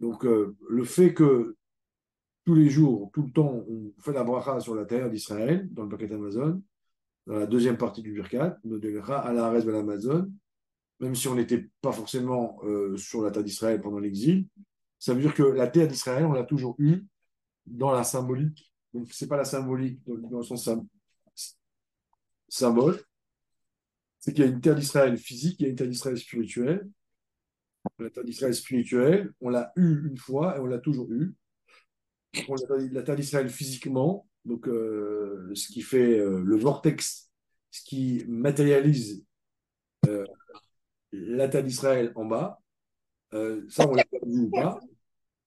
Donc, euh, le fait que tous les jours, tout le temps, on fait la bracha sur la terre d'Israël, dans le paquet Amazon, dans la deuxième partie du Birkat, à la reste de l'Amazon, même si on n'était pas forcément euh, sur la terre d'Israël pendant l'exil, ça veut dire que la terre d'Israël, on l'a toujours eue dans la symbolique. Donc, ce n'est pas la symbolique dans, le sens symbole, c'est qu'il y a une terre d'Israël physique, il y a une terre d'Israël spirituelle. Terre d'Israël spirituelle, on l'a eu une fois et on l'a toujours eu. la terre d'Israël physiquement, donc euh, ce qui fait euh, le vortex, ce qui matérialise euh, terre d'Israël en bas, ça on l'a perdu ou pas,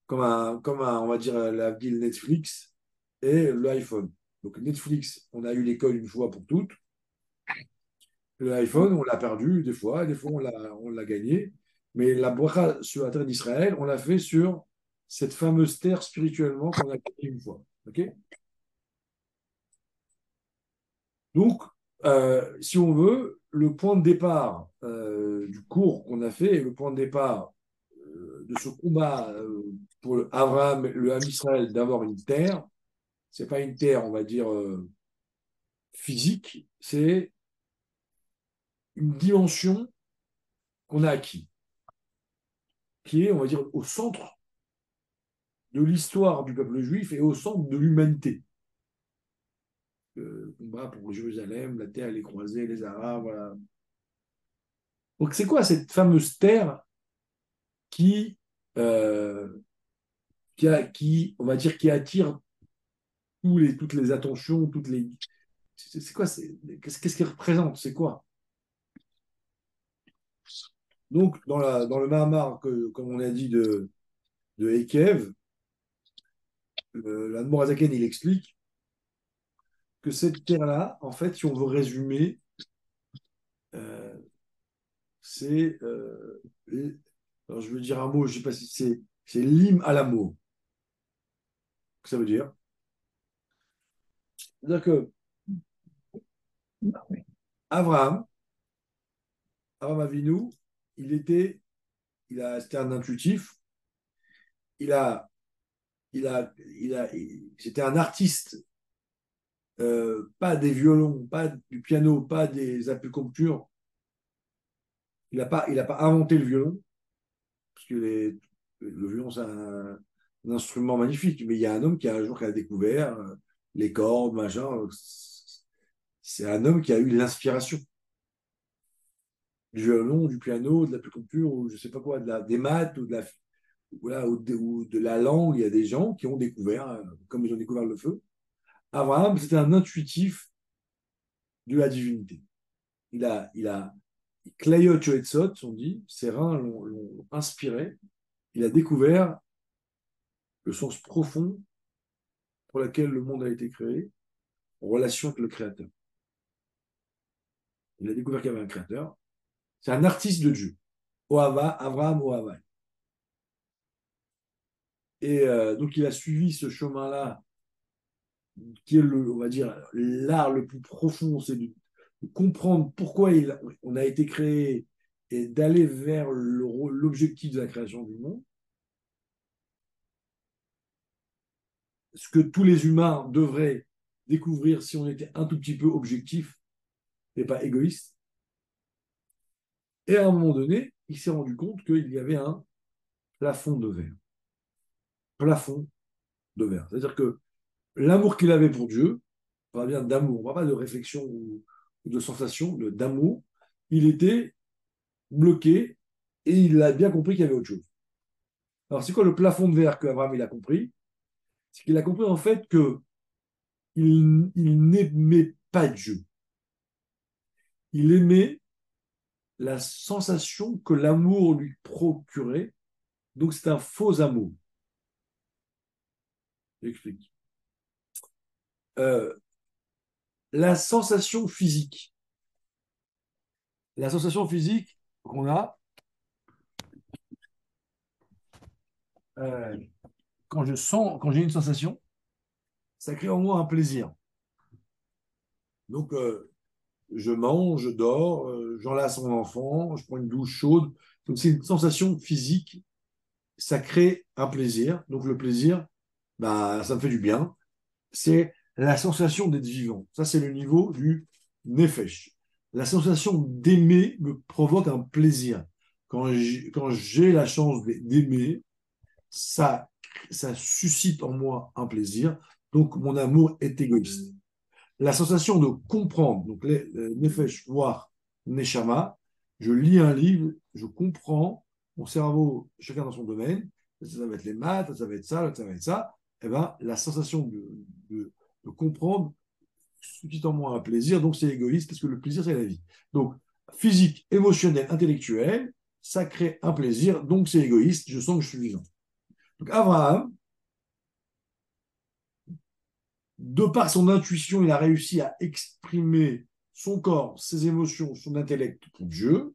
comme, un, comme on va dire la ville Netflix et l'iPhone. Donc Netflix, on a eu l'école une fois pour toutes. L'iPhone, on l'a perdu des fois, des fois on l'a gagné. Mais la bracha sur la terre d'Israël, on l'a fait sur cette fameuse terre spirituellement qu'on a gagnée une fois. Donc, euh, si on veut, le point de départ euh, du cours qu'on a fait, le point de départ euh, de ce combat pour le Abraham, le Ham Israël, d'avoir une terre, c'est pas une terre, on va dire, physique, c'est une dimension qu'on a acquis, qui est, on va dire, au centre de l'histoire du peuple juif et au centre de l'humanité. Le combat pour Jérusalem, la terre, les croisés, les Arabes, voilà. Donc c'est quoi cette fameuse terre qui, euh, qui, qui, on va dire, qui attire tous les, toutes les attentions, toutes les. C'est quoi Qu'est-ce qu'elle représente C'est quoi? Donc, dans, la, dans le Mahamar, que, comme on a dit, de, de Ekev, l'Admorazaken, il explique que cette terre-là, en fait, si on veut résumer, euh, c'est. Euh, alors, je veux dire un mot, je ne sais pas si c'est. C'est l'hymne à l'amour. Ça veut dire? C'est-à-dire que. Abraham, Abraham Avinu, il était, il a, c'était un intuitif. C'était un artiste. Euh, pas des violons, pas du piano, pas des apicultures. Il n'a pas inventé le violon, parce que le violon c'est un, instrument magnifique. Mais il y a un homme qui a un jour qui a découvert euh, les cordes, machin. C'est un homme qui a eu l'inspiration du violon, du piano, de la l'acupuncture, ou je sais pas quoi, de la, des maths, ou de la, voilà, ou de, la langue. Il y a des gens qui ont découvert, euh, comme ils ont découvert le feu. Abraham, c'était un intuitif de la divinité. Il a, il a, Clayot Yoetzot, on dit, ses reins l'ont inspiré. Il a découvert le sens profond pour lequel le monde a été créé, en relation avec le Créateur. Il a découvert qu'il y avait un Créateur, c'est un artiste de Dieu. Ohava, Abraham Ohava. Et euh, donc, il a suivi ce chemin-là, qui est, va dire, l'art le plus profond, c'est de, comprendre pourquoi on a été créé et d'aller vers l'objectif de la création du monde. Ce que tous les humains devraient découvrir si on était un tout petit peu objectif et pas égoïste. Et à un moment donné, il s'est rendu compte qu'il y avait un plafond de verre. Plafond de verre. C'est-à-dire que l'amour qu'il avait pour Dieu, on parle bien d'amour, on pas de réflexion ou de sensation, d'amour, il était bloqué et il a bien compris qu'il y avait autre chose. Alors, c'est quoi le plafond de verre qu'Abraham il a compris? C'est qu'il a compris en fait que il n'aimait pas Dieu. Il aimait la sensation que l'amour lui procurait. Donc c'est un faux amour. J'explique. Euh, la sensation physique. La sensation physique qu'on a euh, quand je sens, quand j'ai une sensation, ça crée en moi un plaisir. Donc, euh, je mange, je dors, euh, j'enlace mon enfant, je prends une douche chaude. Donc c'est une sensation physique ça crée un plaisir. Donc le plaisir, bah, ça me fait du bien. C'est la sensation d'être vivant. Ça, c'est le niveau du nefesh. La sensation d'aimer me provoque un plaisir. Quand j'ai la chance d'aimer, ça, ça suscite en moi un plaisir. Donc, mon amour est égoïste. La sensation de comprendre, donc les, nefesh, voir neshama, je lis un livre, je comprends, mon cerveau, chacun dans son domaine, ça va être les maths, ça va être ça, ça va être ça, et eh ben, la sensation de, de comprendre suscite en moi un plaisir, donc c'est égoïste parce que le plaisir, c'est la vie. Donc, physique, émotionnel, intellectuel, ça crée un plaisir, donc c'est égoïste, je sens que je suis vivant. Donc, Abraham, de par son intuition, il a réussi à exprimer son corps, ses émotions, son intellect pour Dieu.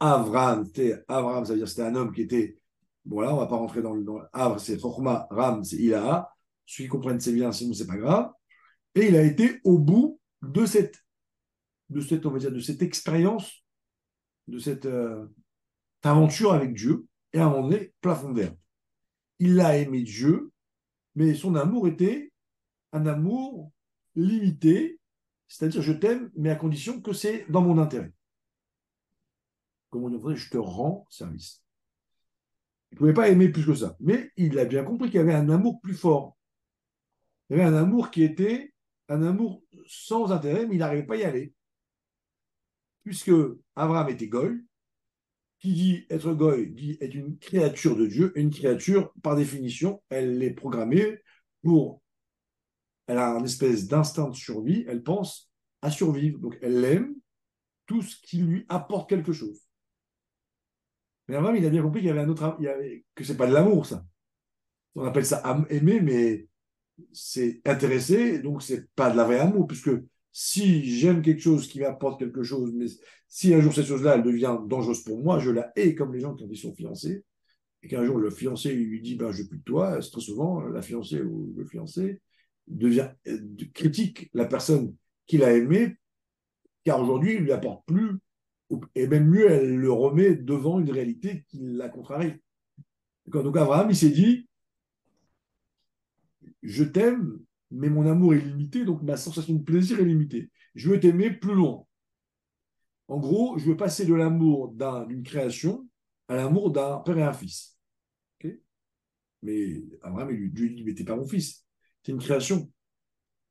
Abraham, Abraham, ça veut dire c'était un homme qui était, bon là, on va pas rentrer dans le, dans c'est Chorma, Ram, c'est Ilaha, celui qui comprenne c'est bien, sinon c'est pas grave. Et il a été au bout de cette, de cette, on va dire, de cette expérience, de cette euh, aventure avec Dieu, et à un moment donné, plafond vert. Il a aimé Dieu, mais son amour était un amour limité, c'est-à-dire je t'aime, mais à condition que c'est dans mon intérêt. Comme on dirait, je te rends service. Il ne pouvait pas aimer plus que ça. Mais il a bien compris qu'il y avait un amour plus fort. Il y avait un amour qui était un amour sans intérêt, mais il n'arrivait pas à y aller. Puisque Abraham était goy, qui dit être goy dit être une créature de Dieu. Une créature, par définition, elle est programmée pour. Elle a un espèce d'instinct de survie, elle pense à survivre. Donc elle aime tout ce qui lui apporte quelque chose. Mais Abraham, il a bien compris qu'il y avait un autre. Il y avait, que c'est pas de l'amour, ça. On appelle ça aimer, mais c'est intéressé, donc c'est pas de la vraie amour, puisque si j'aime quelque chose qui m'apporte quelque chose, mais si un jour cette chose-là, devient dangereuse pour moi, je la hais comme les gens ils sont fiancés, et qu'un jour le fiancé lui dit ben, Je veux plus de toi, très souvent, la fiancée ou le fiancé devient euh, critique la personne qu'il a aimée, car aujourd'hui, il ne lui apporte plus, et même mieux, elle le remet devant une réalité qui la contrarie. Donc Abraham, il s'est dit je t'aime, mais mon amour est limité, donc ma sensation de plaisir est limitée. Je veux t'aimer plus loin. En gros, je veux passer de l'amour d'une création à l'amour d'un père et un fils. mais Abraham, lui, Dieu lui dit, mais t'es pas mon fils, c'est une création.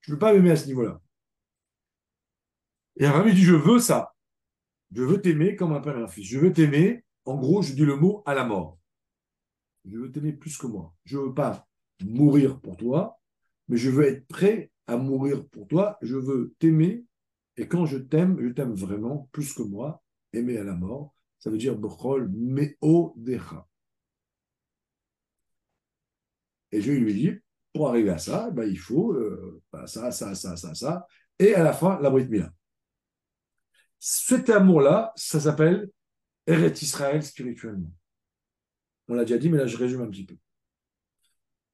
Je ne veux pas m'aimer à ce niveau-là. Et Abraham lui dit, je veux ça. Je veux t'aimer comme un père et un fils. Je veux t'aimer, en gros, je dis le mot à la mort. Je veux t'aimer plus que moi. Je ne veux pas mourir pour toi, mais je veux être prêt à mourir pour toi. Je veux t'aimer. Et quand je t'aime, je t'aime vraiment plus que moi. Aimer à la mort, ça veut dire Bechol Meo Decha. Et je lui dis, pour arriver à ça, ben, il faut euh, ben, ça, ça, ça, ça, ça. Et à la fin, la Brit Mila. Cet amour-là, ça s'appelle Eret Israël spirituellement. On l'a déjà dit, mais là je résume un petit peu.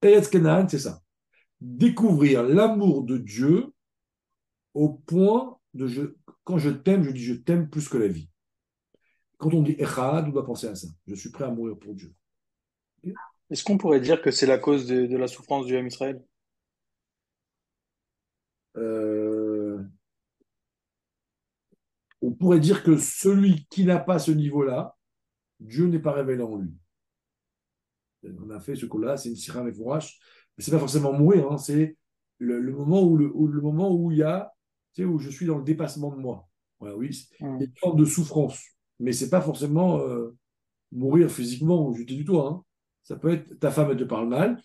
Eretz Kenaan, c'est ça. Découvrir l'amour de Dieu au point de je, quand je t'aime, je dis je t'aime plus que la vie. Quand on dit Echad, on doit penser à ça. Je suis prêt à mourir pour Dieu. Est-ce qu'on pourrait dire que c'est la cause de, la souffrance du homme Israël? Euh, On pourrait dire que celui qui n'a pas ce niveau-là, Dieu n'est pas révélé en lui on a fait ce coup-là, c'est une sirah c'est pas forcément mourir, hein, c'est le, moment où, le, le, moment où il y a, tu sais, où je suis dans le dépassement de moi. Voilà, oui, une forme de souffrance, mais c'est pas forcément euh, mourir physiquement ou jeter du toit. Hein. Ça peut être ta femme elle te parle mal,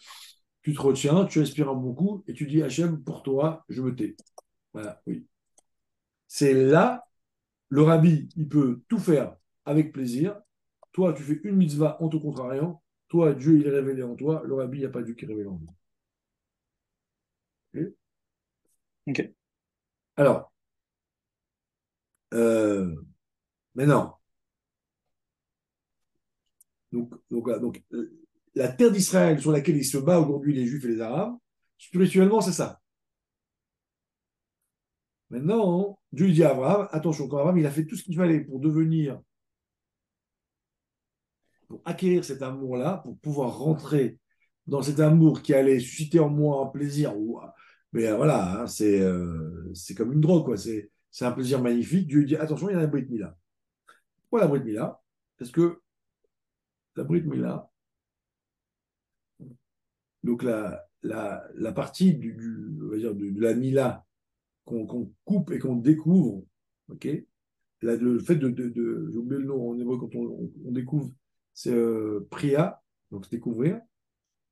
tu te retiens, tu respires un bon coup et tu dis Hachem, pour toi, je me tais. Voilà, oui. C'est là, le rabbi, il peut tout faire avec plaisir. Toi, tu fais une mitzvah en te contrariant, toi, Dieu, il est révélé en toi. Le rabbi, il n'y a pas Dieu qui est révélé en lui. Ok. Alors, euh, maintenant, euh, la terre d'Israël sur laquelle ils se battent aujourd'hui les Juifs et les Arabes, spirituellement, c'est ça. Maintenant, Dieu dit à Abraham, attention, quand Abraham, il a fait tout ce qu'il fallait pour devenir pour acquérir cet amour-là, pour pouvoir rentrer dans cet amour qui allait susciter en moi un plaisir. Ou, mais euh, voilà, hein, c'est euh, c'est comme une drogue, quoi. C'est un plaisir magnifique. Dieu dit attention, il y a la Brit Mila. Pourquoi la Brit Mila? Parce que la Brit Mila, donc la, partie du, de, la Mila qu'on coupe et qu'on découvre, ok? Le fait de, de, j'ai oublié le nom en hébreu quand on, on découvre, c'est euh, Priya, donc découvrir.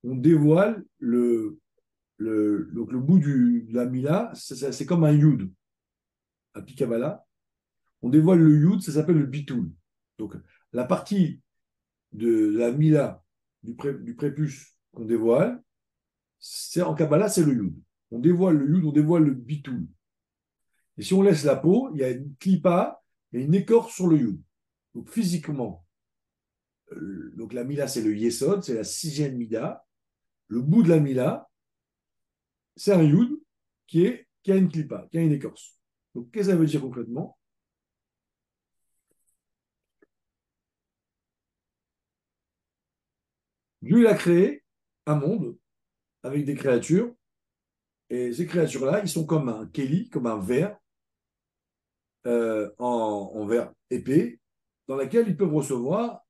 On dévoile le, le, donc le bout du, de la Mila, c'est comme un Yud, à Pikabala. On dévoile le Yud, ça s'appelle le Bitoul. Donc la partie de la Mila, du, pré, du prépuce qu'on dévoile, c'est en Kabbalah, c'est le Yud. On dévoile le Yud, on dévoile le Bitoul. Et si on laisse la peau, il y a une clipa a une écorce sur le yud. Donc physiquement, euh, donc la mila, c'est le yesod, c'est la sixième mida. Le bout de la mila, c'est un yud qui, a une clipa, qui a une écorce. Donc qu'est-ce que ça veut dire concrètement? Dieu a créé un monde avec des créatures, et ces créatures-là, ils sont comme un keli, comme un verre, euh, en, verre épais, dans laquelle ils peuvent recevoir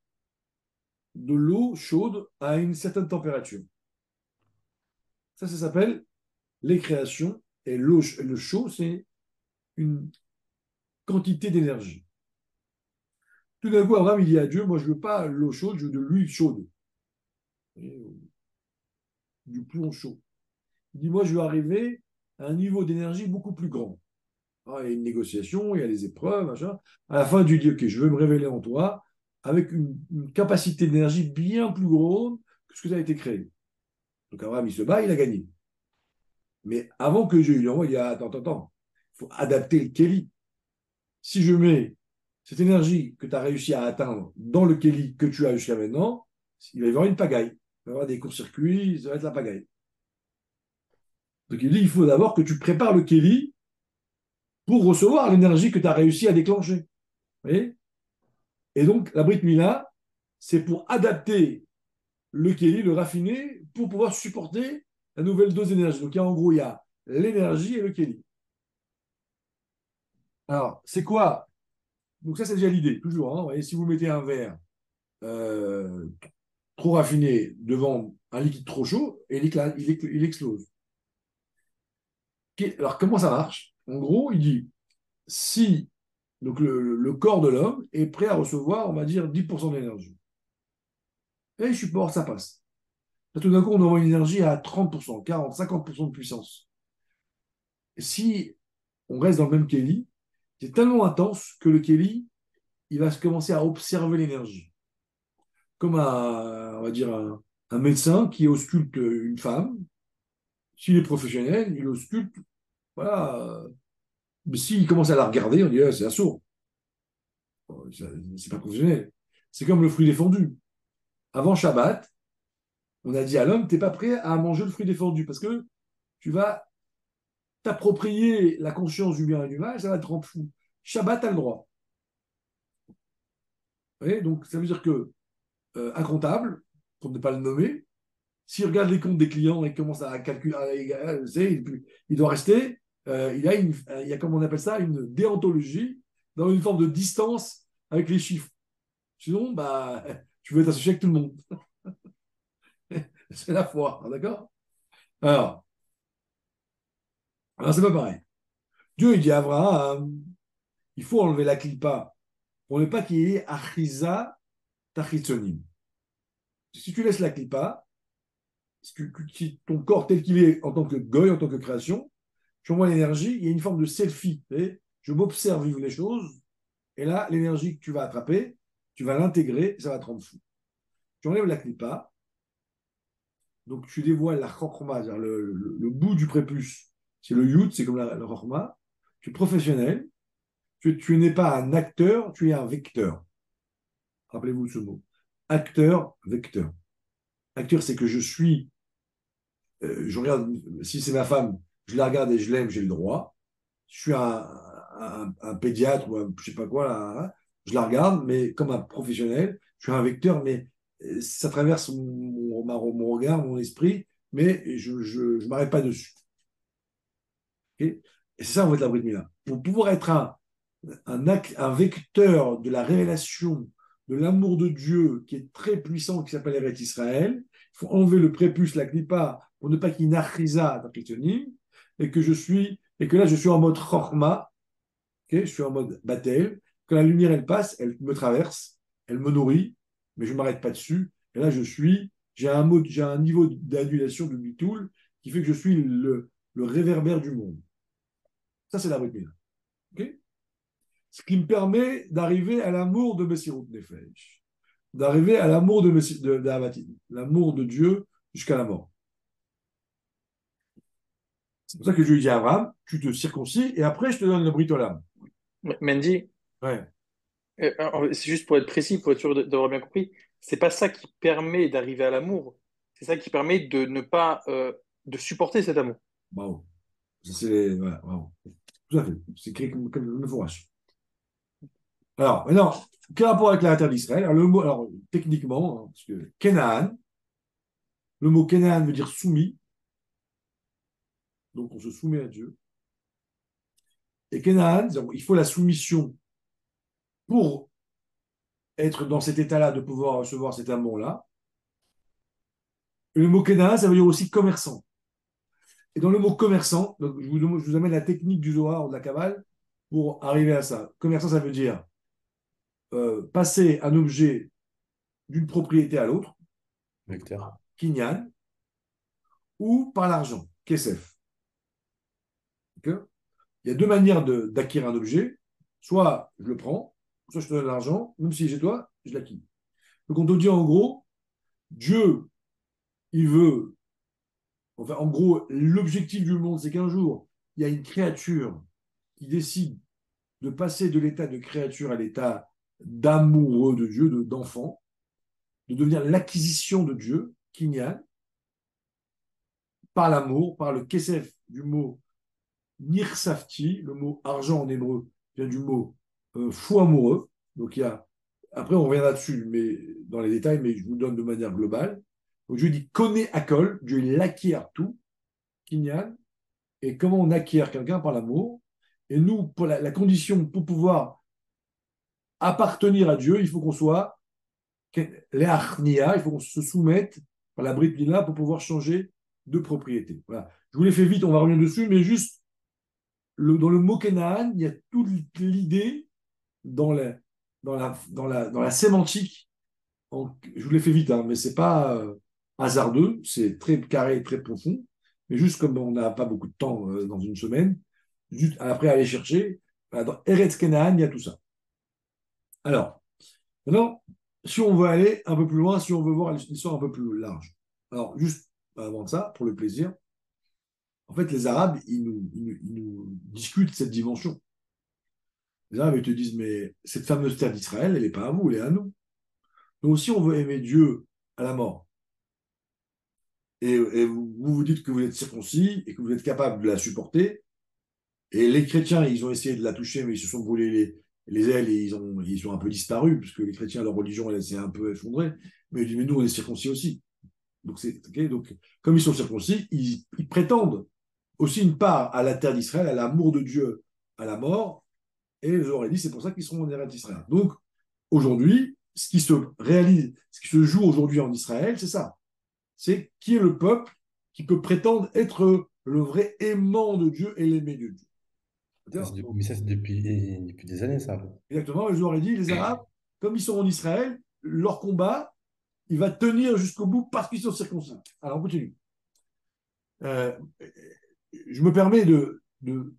de l'eau chaude à une certaine température. Ça, ça s'appelle les créations. Et le chaud, c'est une quantité d'énergie. Tout d'un coup, Abraham, il dit à Dieu, moi, je ne veux pas l'eau chaude, je veux de l'huile chaude. Du plomb chaud. Il dit, moi, je veux arriver à un niveau d'énergie beaucoup plus grand. Ah, il y a une négociation, il y a les épreuves, machin. À la fin, Dieu dit, OK, je veux me révéler en toi avec une, capacité d'énergie bien plus grande que ce que ça a été créé. Donc Abraham, il se bat, il a gagné. Mais avant que Dieu lui envoie, il dit, attends, attends, attends, il faut adapter le Kelly. Si je mets cette énergie que tu as réussi à atteindre dans le Kelly que tu as jusqu'à maintenant, il va y avoir une pagaille. Il va y avoir des courts-circuits, ça va être la pagaille. Donc il dit, il faut d'abord que tu prépares le Kelly pour recevoir l'énergie que tu as réussi à déclencher. et donc, la Brit Mila, c'est pour adapter le Kéli, le raffiner, pour pouvoir supporter la nouvelle dose d'énergie. Donc, il en gros, il y a l'énergie et le Kéli. Alors, c'est quoi? Donc, ça, c'est déjà l'idée, toujours. Hein, si vous mettez un verre euh, trop raffiné devant un liquide trop chaud, il, il explose. Alors, comment ça marche? En gros, il dit si donc le, corps de l'homme est prêt à recevoir, on va dire, 10% d'énergie. Et suis pas ça passe. Tout d'un coup, on envoie une énergie à 30%, 40, 50% de puissance. Si on reste dans le même Kelly, c'est tellement intense que le Kelly, il va commencer à observer l'énergie. Comme un, on va dire, un, médecin qui ausculte une femme, s'il est professionnel, il ausculte voilà. Mais s'il commence à la regarder, on dit, ah, c'est un sourd. C'est pas professionnel. C'est comme le fruit défendu. Avant Shabbat, on a dit à l'homme, tu n'es pas prêt à manger le fruit défendu parce que tu vas t'approprier la conscience du bien et du mal, ça va te rendre fou. Shabbat a le droit. donc ça veut dire que euh, comptable, pour ne pas le nommer, s'il regarde les comptes des clients et commence à calculer, il doit rester euh, il, a une, y a, comme on appelle ça, une déontologie dans une forme de distance avec les chiffres. Sinon, bah, tu veux t'associer avec tout le monde. c'est la foi, d'accord? Alors, alors c'est pas pareil. Dieu, il dit à Abraham, il faut enlever la clipa pour ne pas qu'il y ait achiza tachitsonim. Si tu laisses la clipa, si ton corps tel qu'il est en tant que goy, en tant que création, j'envoie l'énergie, il y a une forme de selfie. Je m'observe vivre les choses, et là, l'énergie que tu vas attraper, tu vas l'intégrer, ça va te rendre fou. Tu enlèves la clipa, donc tu dévoiles la chokma, le, bout du prépuce, c'est le yud, c'est comme la, la Tu es professionnel, tu, n'es pas un acteur, tu es un vecteur. Rappelez-vous ce mot. Acteur, vecteur. Acteur, c'est que je suis, euh, je regarde, si c'est ma femme, je la regarde et je l'aime, j'ai le droit. Je suis un, pédiatre ou un, je sais pas quoi, là, hein. je la regarde, mais comme un professionnel, je suis un vecteur, mais ça traverse mon, regard, mon esprit, mais je ne m'arrête pas dessus. et c'est ça, en fait, la bride Mila. Pour pouvoir être un, vecteur de la révélation de l'amour de Dieu qui est très puissant, qui s'appelle Eret Israël, il faut enlever le prépuce, la clipa, pour ne pas qu'il une et que je suis, et que là, je suis en mode chorma, je suis en mode batel, quand la lumière, elle passe, elle me traverse, elle me nourrit, mais je ne m'arrête pas dessus. Et là, je suis, j'ai un, mode, j'ai un niveau d'annulation de bitoul qui fait que je suis le, le réverbère du monde. Ça, c'est la Brit Ok? Ce qui me permet d'arriver à l'amour de Messirut Nefesh, d'arriver à l'amour de, de, de l'amour de Dieu jusqu'à la mort. C'est pour ça que je lui dis à Abraham, tu te circoncis et après je te donne le britolam. Mendy, ouais. Euh, c'est juste pour être précis, pour être sûr d'avoir bien compris, c'est pas ça qui permet d'arriver à l'amour, c'est ça qui permet de ne pas euh, de supporter cet amour. Bravo. C'est voilà, Tout à fait. C'est écrit comme, comme le fourrage. Alors, maintenant, quel rapport avec la terre d'Israël? Alors, le mot, alors, techniquement, hein, parce que Canaan, le mot Canaan veut dire soumis. Donc, on se soumet à Dieu. Et Canaan, il faut la soumission pour être dans cet état-là, de pouvoir recevoir cet amour-là. Le mot Canaan, ça veut dire aussi commerçant. Et dans le mot commerçant, je, vous, amène la technique du Zohar ou de la Kabbale pour arriver à ça. Commerçant, ça veut dire euh, passer un objet d'une propriété à l'autre, kinyan, ou par l'argent, kesef. Il y a deux manières d'acquérir un objet. Soit je le prends, soit je te donne l'argent, même si j'ai toi, je l'acquis. Donc on te dit en gros, Dieu, il veut, enfin en gros, l'objectif du monde, c'est qu'un jour, il y a une créature qui décide de passer de l'état de créature à l'état d'amoureux de Dieu, d'enfant, de, devenir l'acquisition de Dieu, Kinyan, par l'amour, par le kesef du mot nirsafti, le mot argent en hébreu vient du mot euh, fou amoureux. Donc il y a, après on reviendra dessus, mais dans les détails, mais je vous donne de manière globale. Donc Dieu dit connaît Akol, Dieu il acquiert tout, Kinyan, et comment on acquiert quelqu'un par l'amour? Et nous, pour la, condition pour pouvoir appartenir à Dieu, il faut qu'on soit les il faut qu'on se soumette à la bride pour pouvoir changer de propriété. Voilà. Je vous l'ai fait vite, on va revenir dessus, mais juste dans le mot Kenaan, il y a toute l'idée dans la, dans, la, dans, la, dans la sémantique. je vous l'ai fait vite, hein, mais c'est pas euh, hasardeux, c'est très carré, très profond. Mais juste comme on n'a pas beaucoup de temps euh, dans une semaine, juste après aller chercher, dans Eretz Kenaan, il y a tout ça. Alors, maintenant, si on veut aller un peu plus loin, si on veut voir l'histoire un peu plus large. Alors, juste avant ça, pour le plaisir, en fait, les Arabes, ils nous, ils nous discutent cette dimension. Arabes, ils te disent, mais cette fameuse terre d'Israël, elle n'est pas à vous, elle est à nous. Donc, si on veut aimer Dieu à la mort, et, vous vous dites que vous êtes circoncis et que vous êtes capable de la supporter, et les chrétiens, ils ont essayé de la toucher, mais ils se sont brûlés les, les ailes et ils ont, ils ont un peu disparu, puisque les chrétiens, leur religion, elle s'est un peu effondrée. Mais mais nous, on est circoncis aussi. Donc, donc comme ils sont circoncis, ils, prétendent aussi une part à la terre d'Israël, à l'amour de Dieu à la mort, et je leur ai dit, c'est pour ça qu'ils seront en Eretz d'Israël. Donc, aujourd'hui, ce qui se réalise, ce qui se joue aujourd'hui en Israël, c'est ça. C'est qui est le peuple qui peut prétendre être le vrai aimant de Dieu et l'aimé de Dieu. Mais ça, c'est depuis, depuis des années, ça. Exactement. Je leur ai dit, les Arabes, comme ils sont en Israël, leur combat, il va tenir jusqu'au bout parce qu'ils sont circoncis. Alors, on continue. Euh, je me permets de, de,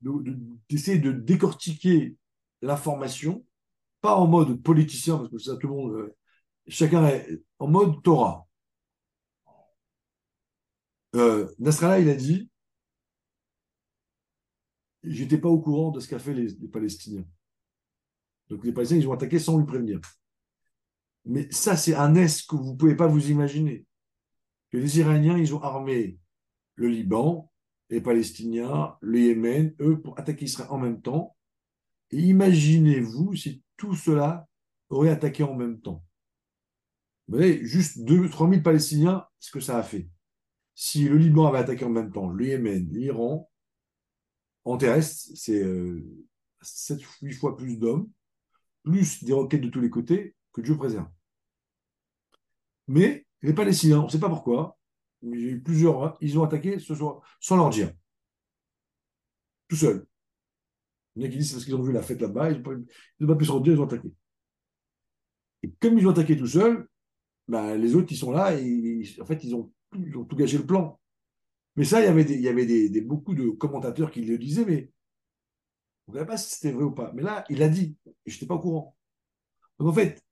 d'essayer de, décortiquer l'information, pas en mode politicien, parce que ça, tout le monde, euh, chacun est en mode Torah. Euh, Nasrallah, il a dit J'étais pas au courant de ce qu'a fait les, Palestiniens. Donc les Palestiniens, ils ont attaqué sans lui prévenir. Mais ça, c'est un est que vous ne pouvez pas vous imaginer. Que les Iraniens, ils ont armé le Liban, les Palestiniens, le Yémen, eux, pour attaquer Israël en même temps. Et imaginez-vous si tout cela aurait attaqué en même temps. Vous voyez, juste 2-3 000 Palestiniens, ce que ça a fait. Si le Liban avait attaqué en même temps le Yémen, l'Iran, en terrestre, c'est 7-8 fois plus d'hommes, plus des roquettes de tous les côtés que Dieu préserve. Mais les Palestiniens, on ne sait pas pourquoi, plusieurs, hein, ils ont attaqué ce soir sans leur dire. Tout seuls. Il y en a qui disent c'est parce qu'ils ont vu la fête là-bas, ils n'ont pas, pu se rendre ils ont attaqué. Et comme ils ont attaqué tout seuls, bah, les autres, ils sont là et en fait, ils ont, ils ont tout gâché le plan. Mais ça, il y avait, il y avait beaucoup de commentateurs qui le disaient, mais on ne savait pas si c'était vrai ou pas. Mais là, il a dit, et je n'étais pas au courant. Donc en fait,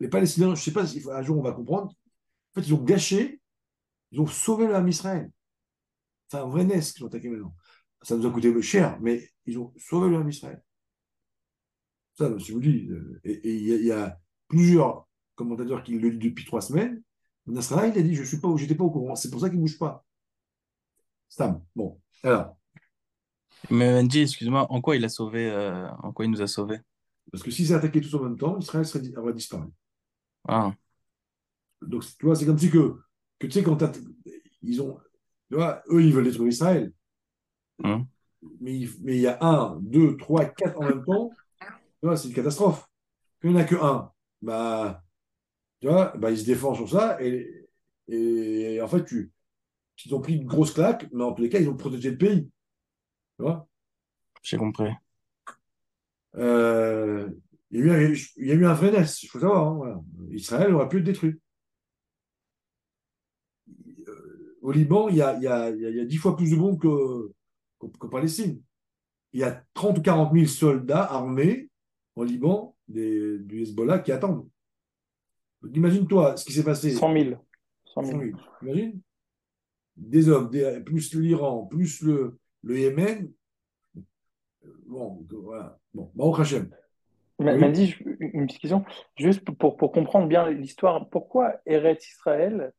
les Palestiniens, je ne sais pas si un jour on va comprendre, en fait, ils ont gâché, ils ont sauvé l'âme Israël. C'est un vrai NES qu'ils ont attaqué maintenant. Ça nous a coûté cher, mais ils ont sauvé l'âme Israël. Ça, je vous dis. Euh, et il y, a plusieurs commentateurs qui le disent depuis trois semaines. Nasrallah, il a dit Je suis pas, j'étais pas au courant. C'est pour ça qu'il ne bouge pas. Stam. Bon, alors. Mais Mendy, excuse-moi, en quoi il a sauvé, euh, en quoi il nous a sauvés? Parce que s'ils s'attaquaient tous en même temps, Israël serait, aurait disparu. Ah. Donc, tu vois, c'est comme si que, que tu sais, quand ils ont, tu vois, eux, ils veulent détruire Israël. Hum. Mais, mais il y a un, deux, trois, quatre en même temps, tu vois, c'est une catastrophe. Il n'y en a que un, bah, tu vois, bah, ils se défendent sur ça et, et en fait, tu, ils ont pris une grosse claque, mais en tous les cas, ils ont protégé le pays. Tu vois? J'ai compris. Euh, il, y a eu, il, y a eu, un vrai nest, il faut savoir. Hein, Israël aurait pu être détruit. Euh, au Liban, il y, a, il, y a, il y a 10 fois plus de bombes qu'en Palestine. Il y a 30 ou 40 000 soldats armés au Liban des, du Hezbollah qui attendent. Imagine-toi ce qui s'est passé. 100 000. 100 000. Imagine des hommes, plus l'Iran, plus le, le Yémen. Bon, voilà. Bon, Baruch Hashem. dit une petite question, juste pour, pour comprendre bien l'histoire, pourquoi Eretz Israël,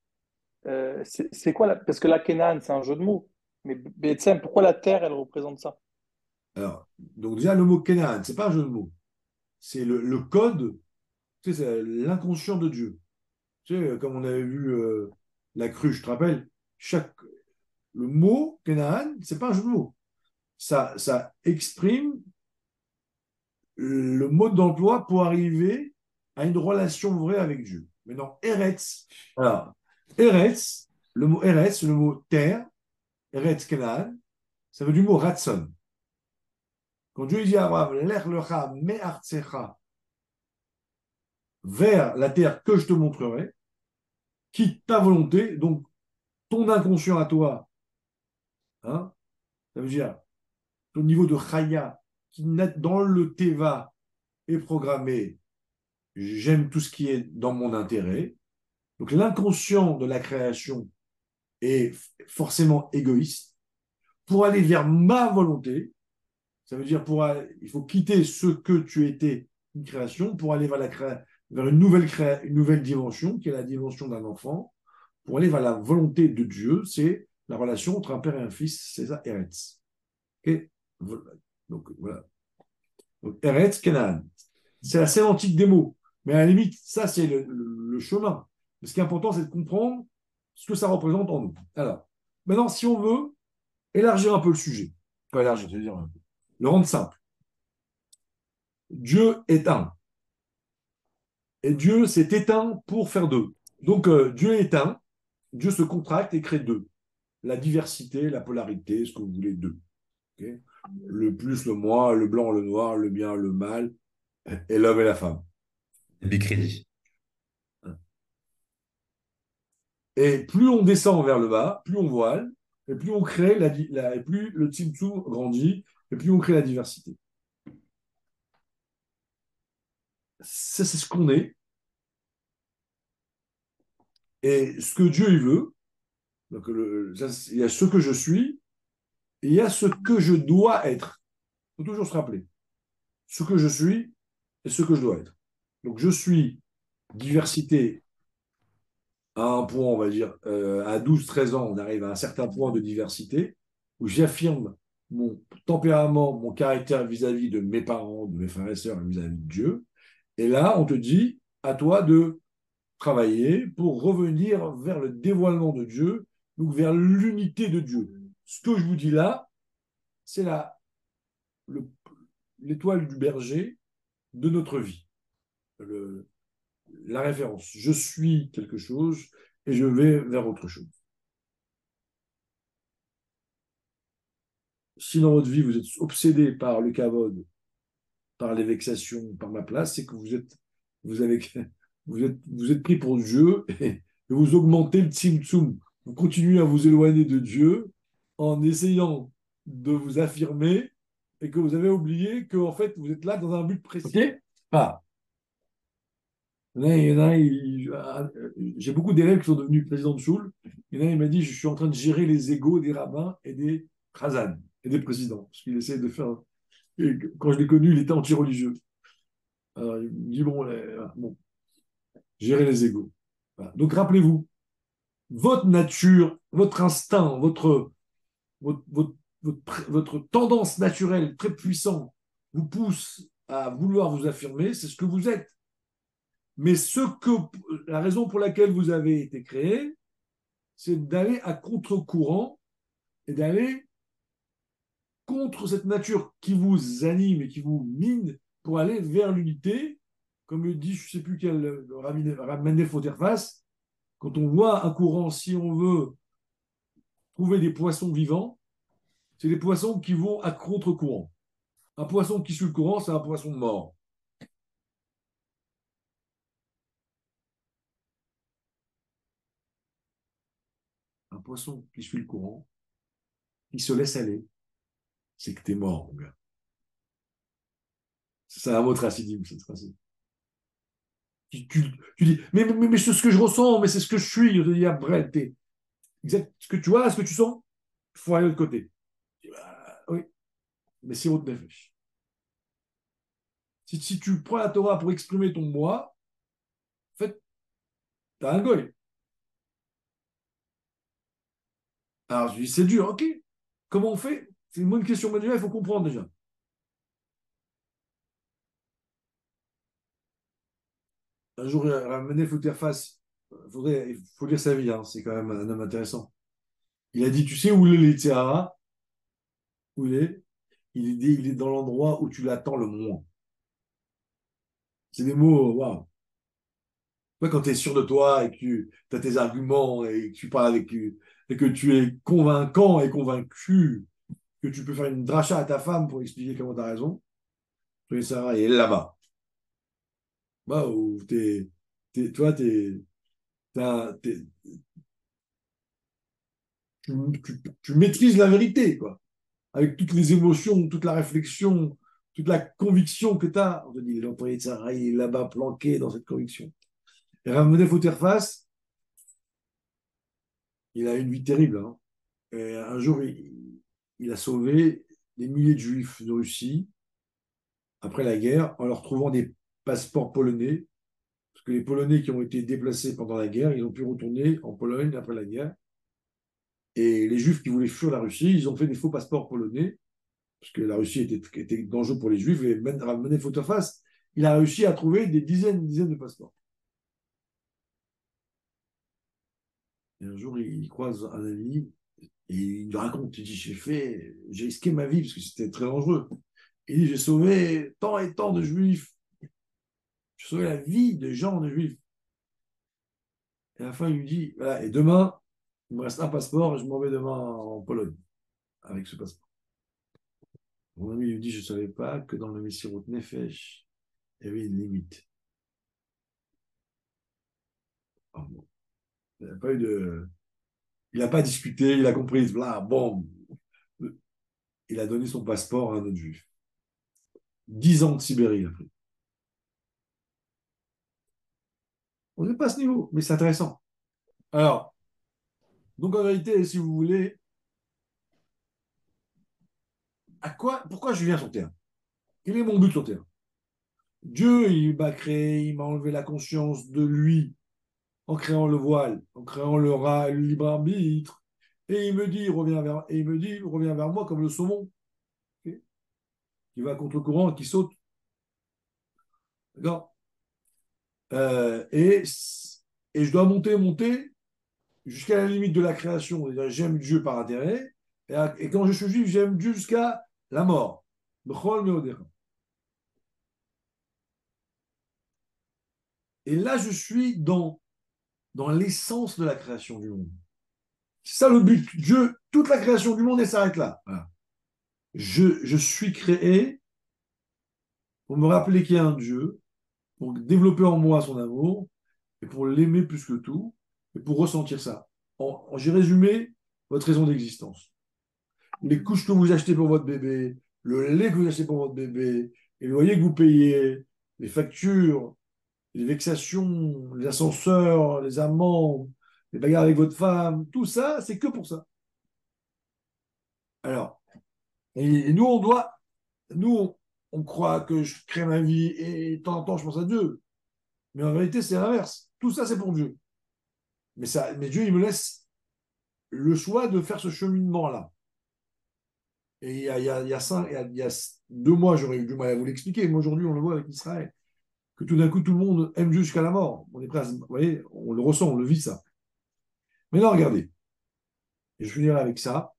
euh, c'est quoi la, Parce que la Kenan, c'est un jeu de mots, mais Betsem, pourquoi la terre, elle représente ça? Alors, donc déjà, le mot Kenan, c'est pas un jeu de mots, c'est le, le, code, tu sais, l'inconscient de Dieu. Tu sais, comme on avait vu euh, la cruche, tu te rappelles? Chaque, le mot Canaan, c'est pas un jeu de mots. Ça, ça exprime le mode d'emploi pour arriver à une relation vraie avec Dieu. Maintenant, Eretz, alors, Eretz, le mot Eretz, le mot terre, Eretz Canaan, ça veut du mot Ratson. Quand Dieu dit à Abraham, l'erlecha me'artsecha, vers la terre que je te montrerai, quitte ta volonté, donc ton inconscient à toi, hein, ça veut dire ton niveau de chaya, qui dans le teva est programmé, j'aime tout ce qui est dans mon intérêt. Donc l'inconscient de la création est forcément égoïste. Pour aller vers ma volonté, ça veut dire pour il faut quitter ce que tu étais, une création, pour aller vers, la vers une, nouvelle une nouvelle dimension, qui est la dimension d'un enfant, pour aller vers la volonté de Dieu, c'est la relation entre un père et un fils, c'est ça, Eretz. Donc voilà. Donc, Eretz, Canaan. C'est la sémantique des mots. Mais à la limite, ça, c'est le, chemin. Ce qui est important, c'est de comprendre ce que ça représente en nous. Alors, maintenant, si on veut élargir un peu le sujet, pas élargir, c'est-à-dire le rendre simple. Dieu est un. Et Dieu s'est éteint pour faire deux. Donc, euh, Dieu est un. Dieu se contracte et crée deux. La diversité, la polarité, ce que vous voulez, deux. le plus, le moins, le blanc, le noir, le bien, le mal, et l'homme et la femme. Bicrédit. Et plus on descend vers le bas, plus on voile, et plus on crée la, plus le grandit, et plus on crée la diversité. Ça, c'est ce qu'on est. Et ce que Dieu il veut, il y a ce que je suis, et il y a ce que je dois être. Il faut toujours se rappeler. Ce que je suis et ce que je dois être. Donc je suis diversité à un point, on va dire, euh, à 12-13 ans, on arrive à un certain point de diversité où j'affirme mon tempérament, mon caractère vis-à-vis de mes parents, de mes frères et sœurs, vis-à-vis de Dieu. Et là, on te dit, à toi de travailler pour revenir vers le dévoilement de Dieu, donc vers l'unité de Dieu. Ce que je vous dis là, c'est l'étoile du berger de notre vie. La référence. Je suis quelque chose et je vais vers autre chose. Si dans votre vie vous êtes obsédé par le kavod, par les vexations, par ma place, c'est que vous êtes, vous êtes, pris pour Dieu et, vous augmentez le tzimtzum. Vous continuez à vous éloigner de Dieu en essayant de vous affirmer et que vous avez oublié que fait vous êtes là dans un but précis. Ok? Pas. Il y en a, il y en a, il- ah, J'ai beaucoup d'élèves qui sont devenus présidents de Choule. Il y en a, il m'a dit Je suis en train de gérer les égaux des rabbins et des chazan et des présidents. Parce qu'il essaie de faire. quand je l'ai connu, il était anti-religieux. Alors, il me dit Bon, euh, bon gérer les égaux. Donc rappelez-vous, votre nature, votre instinct, votre, votre, votre, votre tendance naturelle très puissante vous pousse à vouloir vous affirmer, c'est ce que vous êtes. Mais ce que, la raison pour laquelle vous avez été créé, c'est d'aller à contre-courant et d'aller contre cette nature qui vous anime et qui vous mine pour aller vers l'unité. Comme le dit, je ne sais plus quel Ramenef Oterfas, quand on voit un courant, si on veut trouver des poissons vivants, c'est des poissons qui vont à contre-courant. Un poisson qui suit le courant, c'est un poisson mort. Poisson qui suit le courant, qui se laisse aller, c'est que t'es mort, mon gars. C'est un autre acidim, cette phrase. Tu, tu, dis, mais, mais, mais c'est ce que je ressens, mais c'est ce que je suis. Je dis, après, exact, ce que tu vois, ce que tu sens, il faut aller de l'autre côté. Bah, oui, mais c'est autre nefesh. Si, si tu prends la Torah pour exprimer ton moi, en fait, t'as un goy. Alors, je dis, c'est dur, ok. Comment on fait? C'est une bonne question manuelle, il faut comprendre déjà. Un jour, ramener Fouterface, faudrait, il faut lire sa vie, hein, c'est quand même un homme intéressant. Il a dit, tu sais où est l'Etzéhara Où il est? Il dit, il est dans l'endroit où tu l'attends le moins. C'est des mots, waouh. Toi, quand tu es sûr de toi et que tu as tes arguments et que tu parles avec et que tu es convaincant et convaincu que tu peux faire une dracha à ta femme pour expliquer comment tu as raison, Sarah, il est là-bas. Bah, t'es, tu, tu- maîtrises la vérité, quoi. Avec toutes les émotions, toute la réflexion, toute la conviction que tu as. On te dit, l'employé de Sarah, est là-bas planqué dans cette conviction. Et Ramenef Outerface, il a une vie terrible. hein. Et un jour, il, a sauvé des milliers de juifs de Russie après la guerre en leur trouvant des passeports polonais. Parce que les Polonais qui ont été déplacés pendant la guerre, ils ont pu retourner en Pologne après la guerre. Et les Juifs qui voulaient fuir la Russie, ils ont fait des faux passeports polonais, parce que la Russie était, était dangereuse pour les Juifs. Et Ramenef Outerface, il a réussi à trouver des dizaines et dizaines de passeports. Et un jour, il croise un ami et il lui raconte, il dit, j'ai fait, j'ai risqué ma vie parce que c'était très dangereux. Il dit, j'ai sauvé tant et tant de juifs. J'ai sauvé la vie de gens de juifs. Et à la fin, il lui dit, voilà, et demain, il me reste un passeport et je m'en vais demain en Pologne avec ce passeport. Mon ami lui dit, je ne savais pas que dans le Messirut Nefesh, il y avait une limite. Oh. Il n'a pas eu. Il discuté, il a compris, là, bon. Il a donné son passeport à un autre juif. Dix ans de Sibérie, il a pris. On n'est pas à ce niveau, mais c'est intéressant. Alors, donc en vérité, si vous voulez, à quoi, pourquoi je viens sur Terre? Quel est mon but sur Terre? Dieu, il m'a créé, il m'a enlevé la conscience de lui en créant le voile, en créant le, le libre arbitre. Et il me dit, reviens vers, et il me dit, reviens vers moi comme le saumon, qui va contre le courant, qui saute. D'accord euh, Et et je dois monter, monter jusqu'à la limite de la création. J'aime Dieu par intérêt, et, et quand je suis juif, j'aime Dieu jusqu'à la mort. Et là, je suis dans, dans l'essence de la création du monde. C'est ça le but. Dieu, toute la création du monde, elle s'arrête là. Je, je suis créé pour me rappeler qu'il y a un Dieu, pour développer en moi son amour, et pour l'aimer plus que tout, et pour ressentir ça. J'ai résumé votre raison d'existence. Les couches que vous achetez pour votre bébé, le lait que vous achetez pour votre bébé, et le loyer que vous payez, les factures, les vexations, les ascenseurs, les amendes, les bagarres avec votre femme, tout ça, c'est que pour ça. Alors, et, nous, on doit, nous, on, croit que je crée ma vie et de temps en temps, je pense à Dieu. Mais en réalité, c'est l'inverse. Tout ça, c'est pour Dieu. Mais, ça, mais Dieu, il me laisse le choix de faire ce cheminement-là. Et y a- il y a deux mois, j'aurais eu du mal à vous l'expliquer. Mais aujourd'hui, on le voit avec Israël. Que tout d'un coup, tout le monde aime jusqu'à la mort. On est prêt à vous voyez, on le ressent, on le vit, ça. Mais là, regardez. Et je finirai avec ça.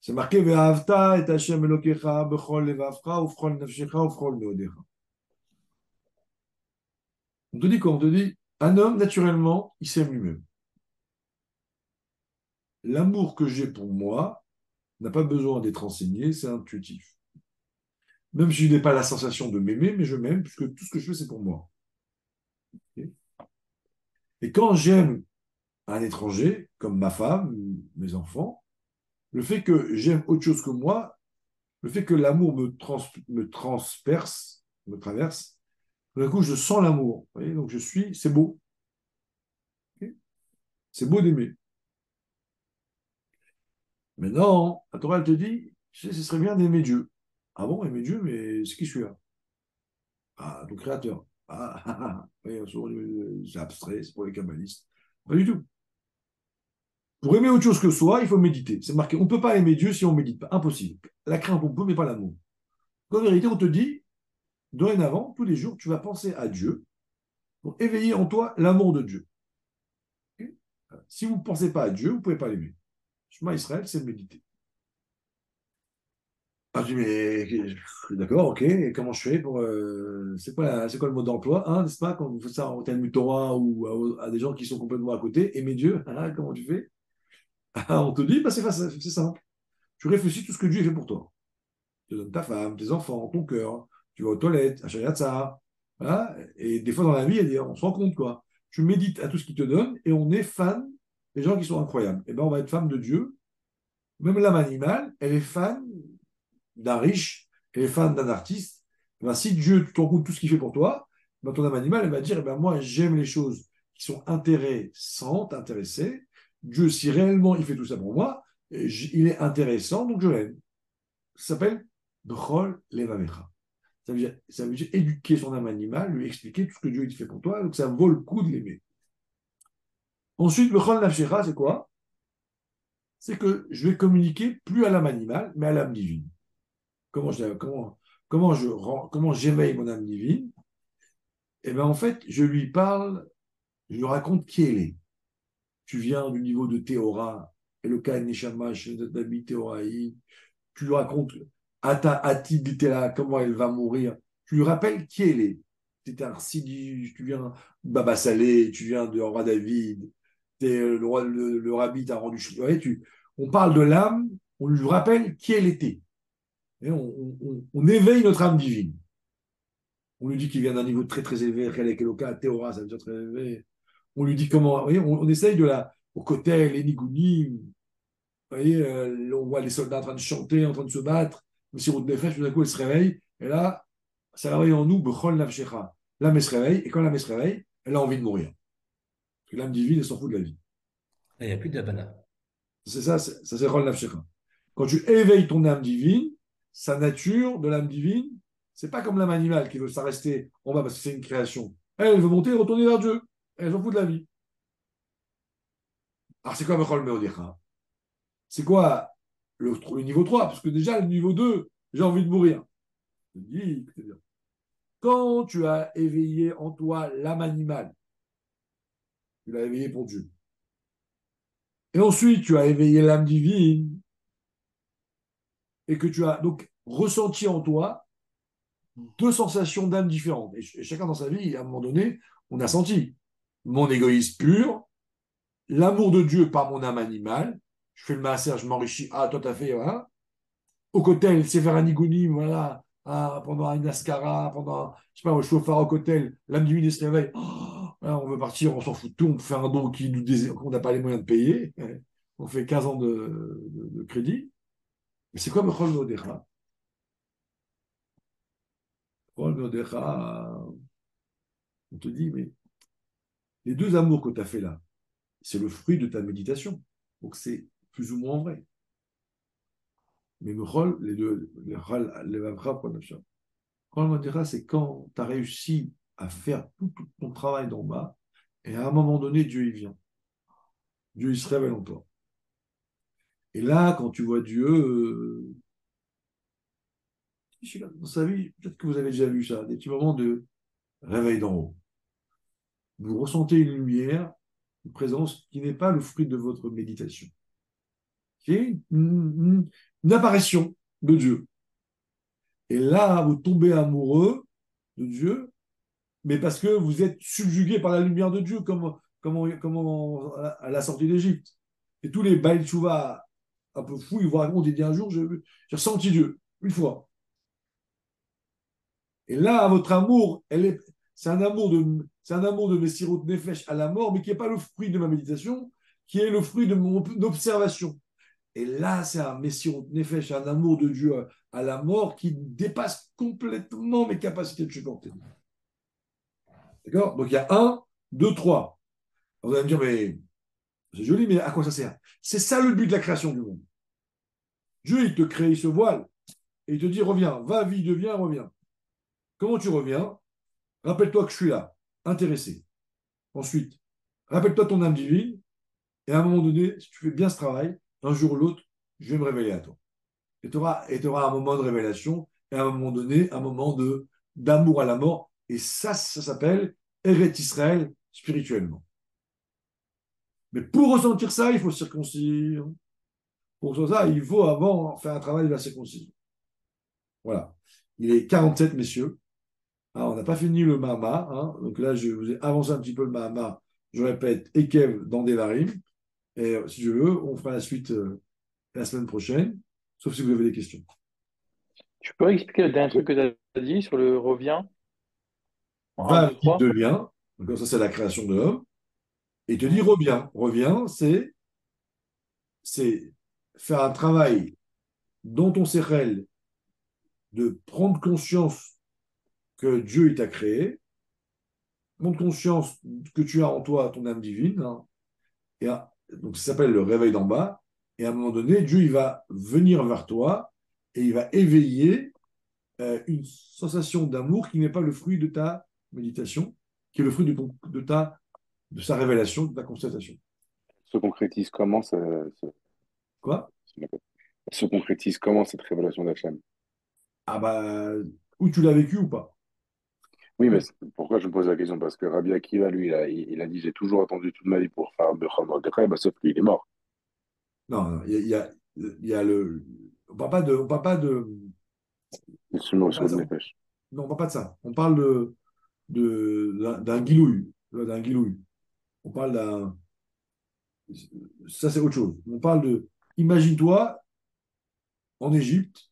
C'est marqué Ve'ahavta et Hashem Elokecha bechol levavcha ufchol nafshecha ufchol meodecha. On te dit quoi? On te dit un homme, naturellement, il s'aime lui-même. L'amour que j'ai pour moi n'a pas besoin d'être enseigné, c'est intuitif. Même si je n'ai pas la sensation de m'aimer, mais je m'aime, puisque tout ce que je fais, c'est pour moi. Et quand j'aime un étranger, comme ma femme, mes enfants, le fait que j'aime autre chose que moi, le fait que l'amour me, trans- me transperce, me traverse, d'un coup, je sens l'amour. Donc je suis, c'est beau. C'est beau d'aimer. Maintenant, la Torah, te dit, ce serait bien d'aimer Dieu. Ah bon, aimer Dieu, mais c'est qui celui-là? Ah, ton créateur. Ah, ah, ah. Souvent, euh, c'est abstrait, c'est pour les kabbalistes. Pas du tout. Pour aimer autre chose que soi, il faut méditer. C'est marqué. On ne peut pas aimer Dieu si on ne médite pas. Impossible. La crainte, on peut, mais pas l'amour. En vérité, on te dit, dorénavant, tous les jours, tu vas penser à Dieu pour éveiller en toi l'amour de Dieu. Ok si vous ne pensez pas à Dieu, vous ne pouvez pas l'aimer. Shema Israël, c'est méditer. Ah, je dis, mais d'accord, ok, et comment je fais pour. euh, c'est, quoi quoi le mot d'emploi, hein, n'est-ce pas, quand vous faites ça en Talmud Torah ou à, des gens qui sont complètement à côté, aimer Dieu, hein, comment tu fais? Ah, On te dit, bah, c'est, simple. Tu réfléchis tout ce que Dieu fait pour toi. Tu donnes ta femme, tes enfants, ton cœur, tu vas aux toilettes, à Shayatsa, voilà, et des fois dans la vie, on se rend compte, quoi. Tu médites à tout ce qu'il te donne et on est fan des gens qui sont incroyables. Et ben, on va être fan de Dieu. Même l'âme animale, elle est fan d'un riche, est fan d'un artiste. Eh ben, si Dieu, tu te rends compte tout ce qu'il fait pour toi, ben, ton âme animale, va dire, eh ben, moi, j'aime les choses qui sont intéressantes, intéressées. Dieu, si réellement il fait tout ça pour moi, il est intéressant, donc je l'aime. Ça s'appelle Bechol Levamecha. Ça veut, dire, éduquer son âme animale, lui expliquer tout ce que Dieu fait pour toi, donc ça vaut le coup de l'aimer. Ensuite, Bechol Nafshecha, c'est quoi? C'est que je vais communiquer plus à l'âme animale, mais à l'âme divine. Comment je, comment, j'éveille mon âme divine? Eh bien, en fait, je lui parle, je lui raconte qui elle est. Tu viens du niveau de Théora, Eloka Neshama, Dabi Théoraï. Tu lui racontes Ata Ati comment elle va mourir. Tu lui rappelles qui elle est. Tu es un Sidi, tu viens de Baba Salé, tu viens de roi David, le, le, le rabbi t'a rendu. Voyez, tu, on parle de l'âme, on lui rappelle qui elle était. Et on, on- on- on éveille notre âme divine. On lui dit qu'il vient d'un niveau très très élevé, Relek Eloka, Théora, ça veut dire très élevé. On lui dit comment. Vous voyez, on, on essaye de la. Au côté, les Nigounim. Vous voyez, euh, on voit les soldats en train de chanter, en train de se battre. Mais si des flèches, tout d'un coup, elle se réveille. Et là, ça réveille en nous, Bechol Nafshecha. L'âme, se réveille. Et quand l'âme, se réveille, elle a envie de mourir. Parce que l'âme divine, elle s'en fout de la vie. Il n'y a plus d'Abana. C'est ça, c'est- ça c'est Rol. Quand tu éveilles ton âme divine, sa nature de l'âme divine, c'est pas comme l'âme animale qui veut ça rester en bas parce que c'est une création. Elle, veut monter et retourner vers Dieu. Elle s'en fout de la vie. Alors c'est quoi C'est quoi le, le niveau 3 Parce que déjà, le niveau 2, j'ai envie de mourir. Quand tu as éveillé en toi l'âme animale, Tu l'as éveillé pour Dieu. Et ensuite, tu as éveillé l'âme divine et que tu as donc ressenti en toi deux sensations d'âme différentes. Et chacun dans sa vie, à un moment donné, on a senti mon égoïsme pur, l'amour de Dieu par mon âme animale. Je fais le massage, je m'enrichis. Ah, toi, t'as fait, voilà. Au cotel, c'est faire un igounim, voilà. Ah, pendant un ascara, pendant, je sais pas, au phare au l'âme divine se réveille. Oh, on veut partir, on s'en fout de tout, on fait un don qu'on n'a pas les moyens de payer. On fait 15 ans de, crédit. Mais c'est quoi Mechol Modera Mechol Modera, on te dit, mais les deux amours que tu as fait là, c'est le fruit de ta méditation. Donc c'est plus ou moins vrai. Mais Mechol, les deux, les Modera, c'est quand tu as réussi à faire tout, ton travail d'en bas, et à un moment donné, Dieu y vient. Dieu il se révèle en toi. Et là, quand tu vois Dieu, euh, dans sa vie, peut-être que vous avez déjà vu ça, des petits moments de réveil d'en haut. Vous ressentez une lumière, une présence qui n'est pas le fruit de votre méditation, qui est une apparition de Dieu. Et là, vous tombez amoureux de Dieu mais parce que vous êtes subjugué par la lumière de Dieu, comme, comme, à la sortie d'Égypte. Et tous les Baal un peu fous, ils vous racontent, ils disent un jour, j'ai ressenti Dieu, une fois. Et là, votre amour, c'est un amour de, c'est un amour de Messirot Nefesh à la mort, mais qui n'est pas le fruit de ma méditation, qui est le fruit de mon observation. Et là, c'est un Messirot Nefesh, un amour de Dieu à, la mort qui dépasse complètement mes capacités de supporter. D'accord? Donc il y a un, deux, trois. Vous allez me dire, mais c'est joli, mais à quoi ça sert? C'est ça le but de la création du monde. Dieu, il te crée, il se voile, et il te dit, reviens, va, vie, deviens, reviens. Comment tu reviens? Rappelle-toi que je suis là, intéressé. Ensuite, rappelle-toi ton âme divine, et à un moment donné, si tu fais bien ce travail, un jour ou l'autre, je vais me révéler à toi. Et tu auras, auras, un moment de révélation, et à un moment donné, un moment d'amour à la mort, et ça, ça s'appelle Eret Israël spirituellement. Mais pour ressentir ça, il faut circoncire. Pour ça, il faut avant faire un travail de la circoncision. Voilà. Il est 47, messieurs. On n'a pas fini le Mahama. Hein. Donc là, je vous ai avancé un petit peu le Mahama. Je répète, Ekev dans Devarim. Et euh, si je veux, on fera la suite euh, la semaine prochaine, sauf si vous avez des questions. Tu peux expliquer le dernier truc que tu as dit sur le revient? Va, qui devient, donc ça c'est la création de l'homme, et te dit reviens. Reviens, c'est, faire un travail dont on réel de prendre conscience que Dieu t'a créé, prendre conscience que tu as en toi ton âme divine, hein, et donc ça s'appelle le réveil d'en bas, et à un moment donné, Dieu il va venir vers toi et il va éveiller euh, une sensation d'amour qui n'est pas le fruit de ta méditation, qui est le fruit de, de, ta, de sa révélation, de ta constatation. Se concrétise comment ça, Quoi? Se concrétise comment cette révélation d'Hachem? Ah bah, où tu l'as vécu ou pas? Oui, mais pourquoi je me pose la question Parce que Rabbi Akiva, lui, il a, il a dit J'ai toujours attendu toute ma vie pour faire Mordechai, bah, sauf qu'il est mort. Non, il y a, il y a, le. On parle pas de. On parle pas de. Non, on parle pas de ça. On parle de, d'un guilouille. D'un guilouille. On parle d'un. Ça, c'est autre chose. On parle de. Imagine-toi, en Égypte,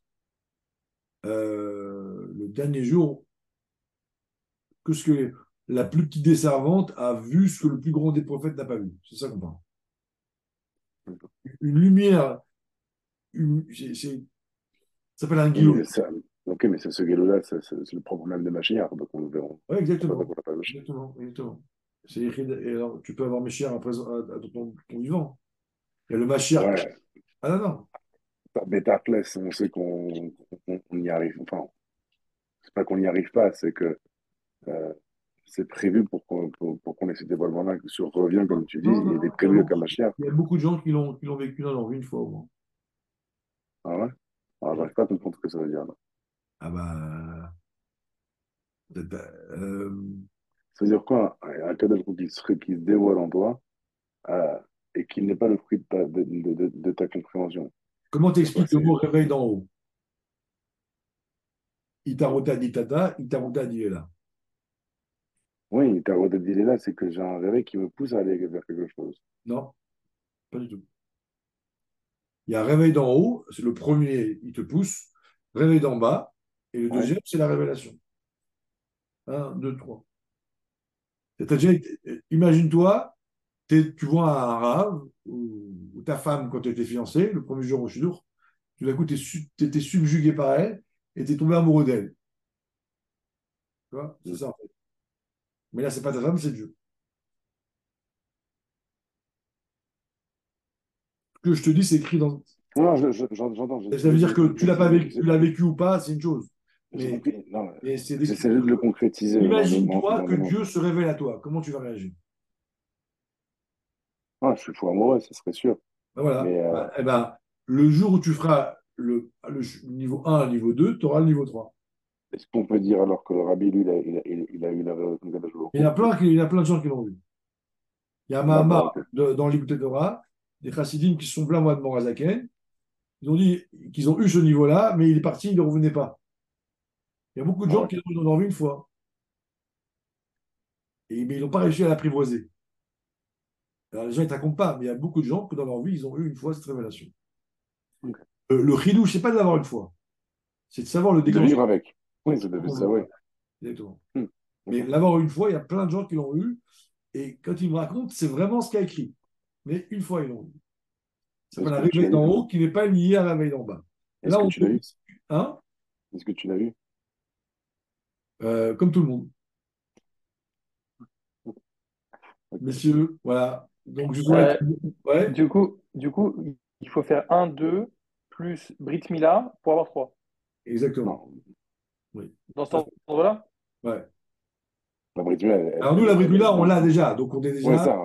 euh, le dernier jour, que ce que la plus petite des servantes a vu ce que le plus grand des prophètes n'a pas vu. C'est ça qu'on parle. Une lumière, ça s'appelle un guilouille. Ok, mais c'est ce galop-là, c'est le problème de Machia, donc on le verra. Oui, exactement. Exactement, exactement. Alors, tu peux avoir Machia à, présent, à, ton, vivant. Il y a le. Ouais. Ah non, non. Betaclès, on sait qu'on y arrive. Enfin, c'est pas qu'on n'y arrive pas, c'est que euh, c'est prévu pour qu'on pour, qu'on ait ces dévoilements-là sur revient, comme tu dis, il est prévu comme Machia. Il y a beaucoup de gens qui l'ont vécu dans leur vie une fois au moins. Ah ouais? Alors, j'arrive pas à comprendre ce que ça veut dire là. Ah bah. Euh, Ça veut dire quoi? Un Hu qui se, qui se dévoile en toi euh, et qui n'est pas le fruit de ta, de, de- de- de ta compréhension. Comment t'expliques le mot réveil d'en haut? Itarota ditata, Itarota là. Oui, ta d'idée là, c'est que j'ai un réveil qui me pousse à aller vers quelque chose. Non, pas du tout. Il y a un réveil d'en haut, c'est le premier, il te pousse. Réveil d'en bas, et le Ouais. deuxième, c'est la révélation. Un, deux, trois. Été- Imagine-toi, tu vois un rave, ou, ta femme quand tu étais fiancée, le premier jour au Chidour, tout d'un coup, tu étais subjugué par elle et tu es tombé amoureux d'elle. Tu vois, c'est ça en fait. Mais là, c'est pas ta femme, c'est Dieu. Ce que je te dis, c'est écrit dans. Non, non, je- je- j'en- j'entends. Ça veut dire que tu l'as pas vécu, tu l'as vécu ou pas, c'est une chose. Mais, mais c'est j'essaie juste de le concrétiser. le- Imagine-toi que le- Dieu se révèle à toi. Comment tu vas réagir? Ah, je suis fou amoureux, ça serait sûr. Ben voilà. Mais, euh, Ben, eh ben, le jour où tu feras le, le niveau 1 niveau 2, tu auras le niveau 3. Est-ce qu'on peut dire alors que le rabbi, lui, il a, il a, il eu la Il y a plein, il y a plein de gens qui l'ont vu. Il y a Mahamar ok. de- dans l'Écoute Torah, des chassidim qui sont plaints moi de Morazaken. Ils ont dit qu'ils ont eu ce niveau-là, mais il est parti, il ne revenait pas. Il y a beaucoup de gens qui l'ont en ont vu une fois. Et, mais ils n'ont pas réussi à l'apprivoiser. Alors les gens ne t'accompagnent pas, mais il y a beaucoup de gens que dans leur vie, ils ont eu une fois cette révélation. Euh, le chidou, c'est pas de l'avoir une fois. C'est de savoir le De déclencher. vivre avec. Oui, ça devait ça, oui. Exactement. Hmm. Mais l'avoir une fois, il y a plein de gens qui l'ont eu. Et quand ils me racontent, c'est vraiment ce qu'il a écrit. Mais une fois, ils l'ont eu. C'est tu réveil d'en haut qui n'est pas lié à un réveil d'en bas. Est-ce Là, que on tu l'as peut- Hein? Est-ce que tu l'as vu Euh, comme tout le monde. Messieurs, voilà. Donc, je Euh. Ouais, Du coup, du coup, il faut faire 1, 2 plus Brit Mila pour avoir 3. exactement. Non. Dans cet ordre-là? Ouais. La Brit Mila, elle- Alors, nous, la elle- bricula, on l'a déjà. Donc, on est déjà. Ouais, ça.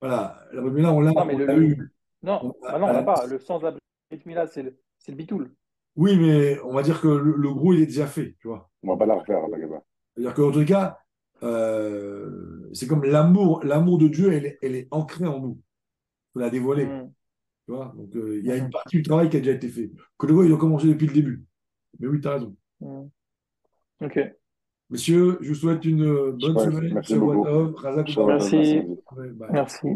Voilà. La bricula, on l'a Non, mais on le- l'a eu. Non, On a- bah non, on l'a pas. Le sens de la Brit Mila, c'est le, le bitoul. Oui, mais on va dire que le, le gros, il est déjà fait. Tu vois. On va pas la refaire, pas. C'est-à-dire qu'en tout cas, euh, c'est comme l'amour, l'amour de Dieu, elle est, elle est ancrée en nous. Faut la dévoiler. Mm. Tu vois Donc, euh, il y a une partie du travail qui a déjà été fait. Que le gars, il doit commencer depuis le début. Mais oui, tu as raison. Mm. Ok. Messieurs, je vous souhaite une euh, bonne semaine. merci beaucoup. Merci. merci. Ouais, bye. Merci.